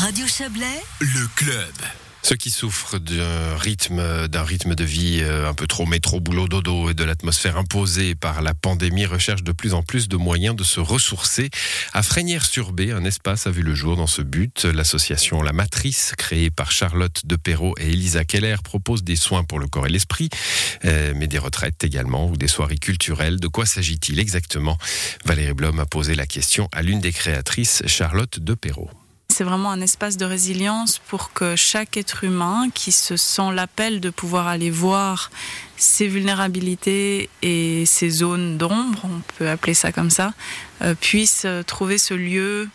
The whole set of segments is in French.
Radio Chablais, Le club. Ceux qui souffrent d'un rythme, d'un rythme de vie euh, un peu trop métro, boulot, dodo et de l'atmosphère imposée par la pandémie recherchent de plus en plus de moyens de se ressourcer. À Frénières-sur-Bé, un espace a vu le jour dans ce but. L'association La Matrice, créée par Charlotte De Perrault et Elisa Keller, propose des soins pour le corps et l'esprit, euh, mais des retraites également ou des soirées culturelles. De quoi s'agit-il exactement? Valérie Blom a posé la question à l'une des créatrices, Charlotte De Perrault. C'est vraiment un espace de résilience pour que chaque être humain qui se sent l'appel de pouvoir aller voir ses vulnérabilités et ses zones d'ombre, on peut appeler ça comme ça, euh, puisse trouver ce lieu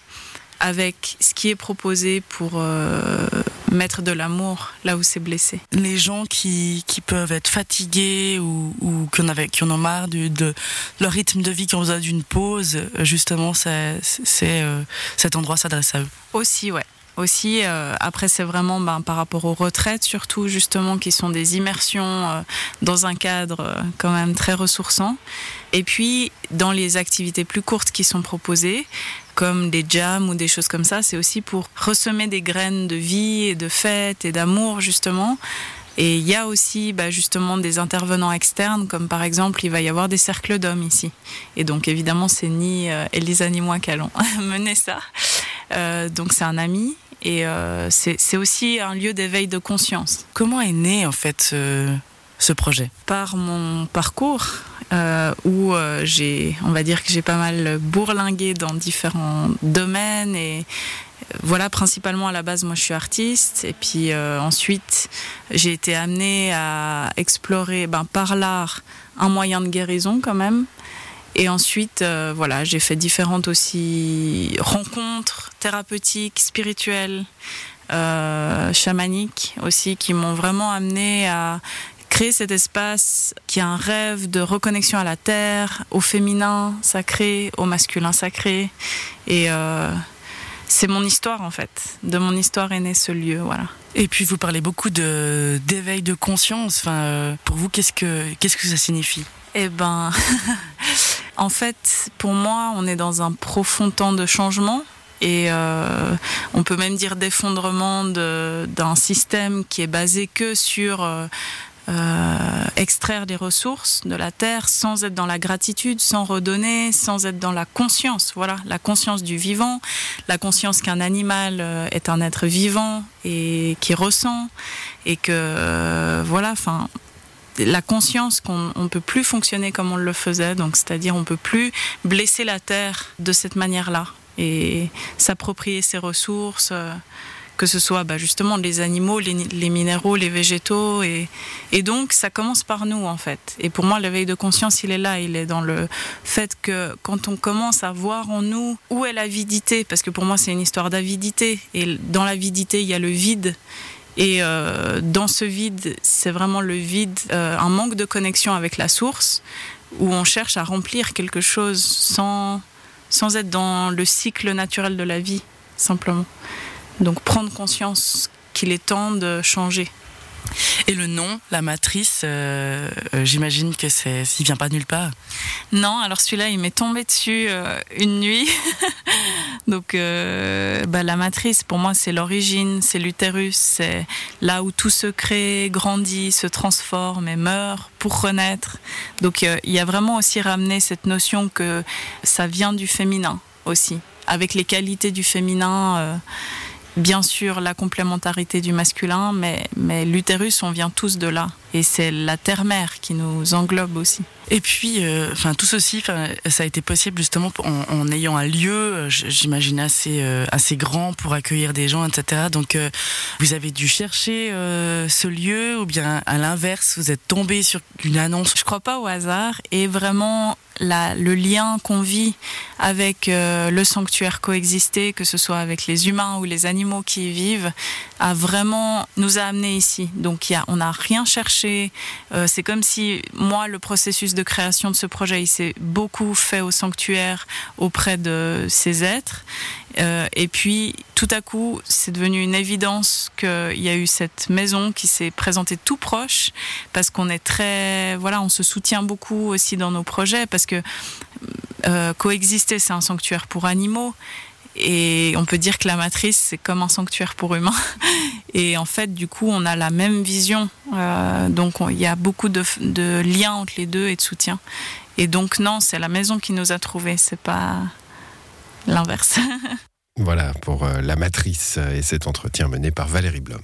avec ce qui est proposé pour euh, mettre de l'amour là où c'est blessé. Les gens qui, qui peuvent être fatigués ou, ou qui, en avaient, qui en ont marre de, de leur rythme de vie, qui ont besoin d'une pause, justement, c'est, euh, cet endroit s'adresse à eux. Aussi, ouais. Aussi, euh, après, c'est vraiment ben, par rapport aux retraites, surtout, justement, qui sont des immersions euh, dans un cadre quand même très ressourçant. Et puis, dans les activités plus courtes qui sont proposées, comme des jams ou des choses comme ça, c'est aussi pour ressemer des graines de vie et de fête et d'amour, justement. Et il y a aussi bah, justement des intervenants externes, comme par exemple, il va y avoir des cercles d'hommes ici. Et donc, évidemment, c'est ni euh, Elisa ni moi qui allons mener ça. Euh, donc, c'est un ami. Et euh, c'est aussi un lieu d'éveil de conscience. Comment est né, en fait, ce, ce projet? Par mon parcours, euh, où euh, j'ai, on va dire que j'ai pas mal bourlingué dans différents domaines et euh, voilà, principalement à la base, moi je suis artiste et puis ensuite j'ai été amenée à explorer ben, par l'art un moyen de guérison quand même. Et ensuite, voilà, j'ai fait différentes aussi rencontres thérapeutiques, spirituelles, chamaniques aussi, qui m'ont vraiment amené à créer cet espace qui a un rêve de reconnexion à la terre, au féminin sacré, au masculin sacré. Et euh, c'est mon histoire en fait. De mon histoire est né ce lieu, voilà. Et puis, vous parlez beaucoup de, d'éveil de conscience. Enfin, euh, pour vous, qu'est-ce que, qu'est-ce que ça signifie? Eh ben, en fait, pour moi, on est dans un profond temps de changement. Et euh, on peut même dire d'effondrement de- d'un système qui est basé que sur euh, extraire des ressources de la terre sans être dans la gratitude, sans redonner, sans être dans la conscience. Voilà, la conscience du vivant, la conscience qu'un animal euh, est un être vivant et qui ressent et que euh, voilà, enfin la conscience qu'on ne peut plus fonctionner comme on le faisait, donc c'est-à-dire on peut plus blesser la terre de cette manière-là et s'approprier ses ressources, euh, que ce soit bah, justement les animaux, les, minéraux, les végétaux, et, et donc ça commence par nous en fait. Et pour moi, l'éveil de conscience, il est là, il est dans le fait que quand on commence à voir en nous où est l'avidité, parce que pour moi c'est une histoire d'avidité, et dans l'avidité il y a le vide. Et euh, dans ce vide, c'est vraiment le vide, euh, un manque de connexion avec la source, où on cherche à remplir quelque chose sans, sans être dans le cycle naturel de la vie, simplement. Donc prendre conscience qu'il est temps de changer. Et le nom, la matrice, euh, euh, j'imagine que c'est, il vient pas de nulle part. Non, alors celui-là, il m'est tombé dessus euh, une nuit. Donc, bah, la matrice, pour moi, c'est l'origine, c'est l'utérus, c'est là où tout se crée, grandit, se transforme et meurt pour renaître. Donc, il y a vraiment aussi ramené cette notion que ça vient du féminin aussi, avec les qualités du féminin. Bien sûr, la complémentarité du masculin, mais, mais l'utérus, on vient tous de là. Et c'est la terre-mère qui nous englobe aussi. Et puis, euh, enfin, tout ceci, ça a été possible justement en, ayant un lieu, euh, j'imagine assez euh, assez grand pour accueillir des gens, etc. Donc, vous avez dû chercher ce lieu, ou bien à l'inverse, vous êtes tombé sur une annonce. Je crois pas au hasard et vraiment le lien qu'on vit avec le sanctuaire coexisté, que ce soit avec les humains ou les animaux qui y vivent, a vraiment nous a amenés ici. Donc on n'a rien cherché. Euh, c'est comme si moi le processus de création de ce projet, il s'est beaucoup fait au sanctuaire auprès de ces êtres. Euh, et puis, tout à coup, c'est devenu une évidence qu'il y a eu cette maison qui s'est présentée tout proche, parce qu'on est très, voilà, on se soutient beaucoup aussi dans nos projets, parce que euh, coexister, c'est un sanctuaire pour animaux. Et on peut dire que la matrice, c'est comme un sanctuaire pour humains. Et en fait, du coup, on a la même vision. Euh, donc, il y a beaucoup de, liens entre les deux et de soutien. Et donc, non, c'est la maison qui nous a trouvés, c'est pas l'inverse. voilà pour la matrice et cet entretien mené par Valérie Blom.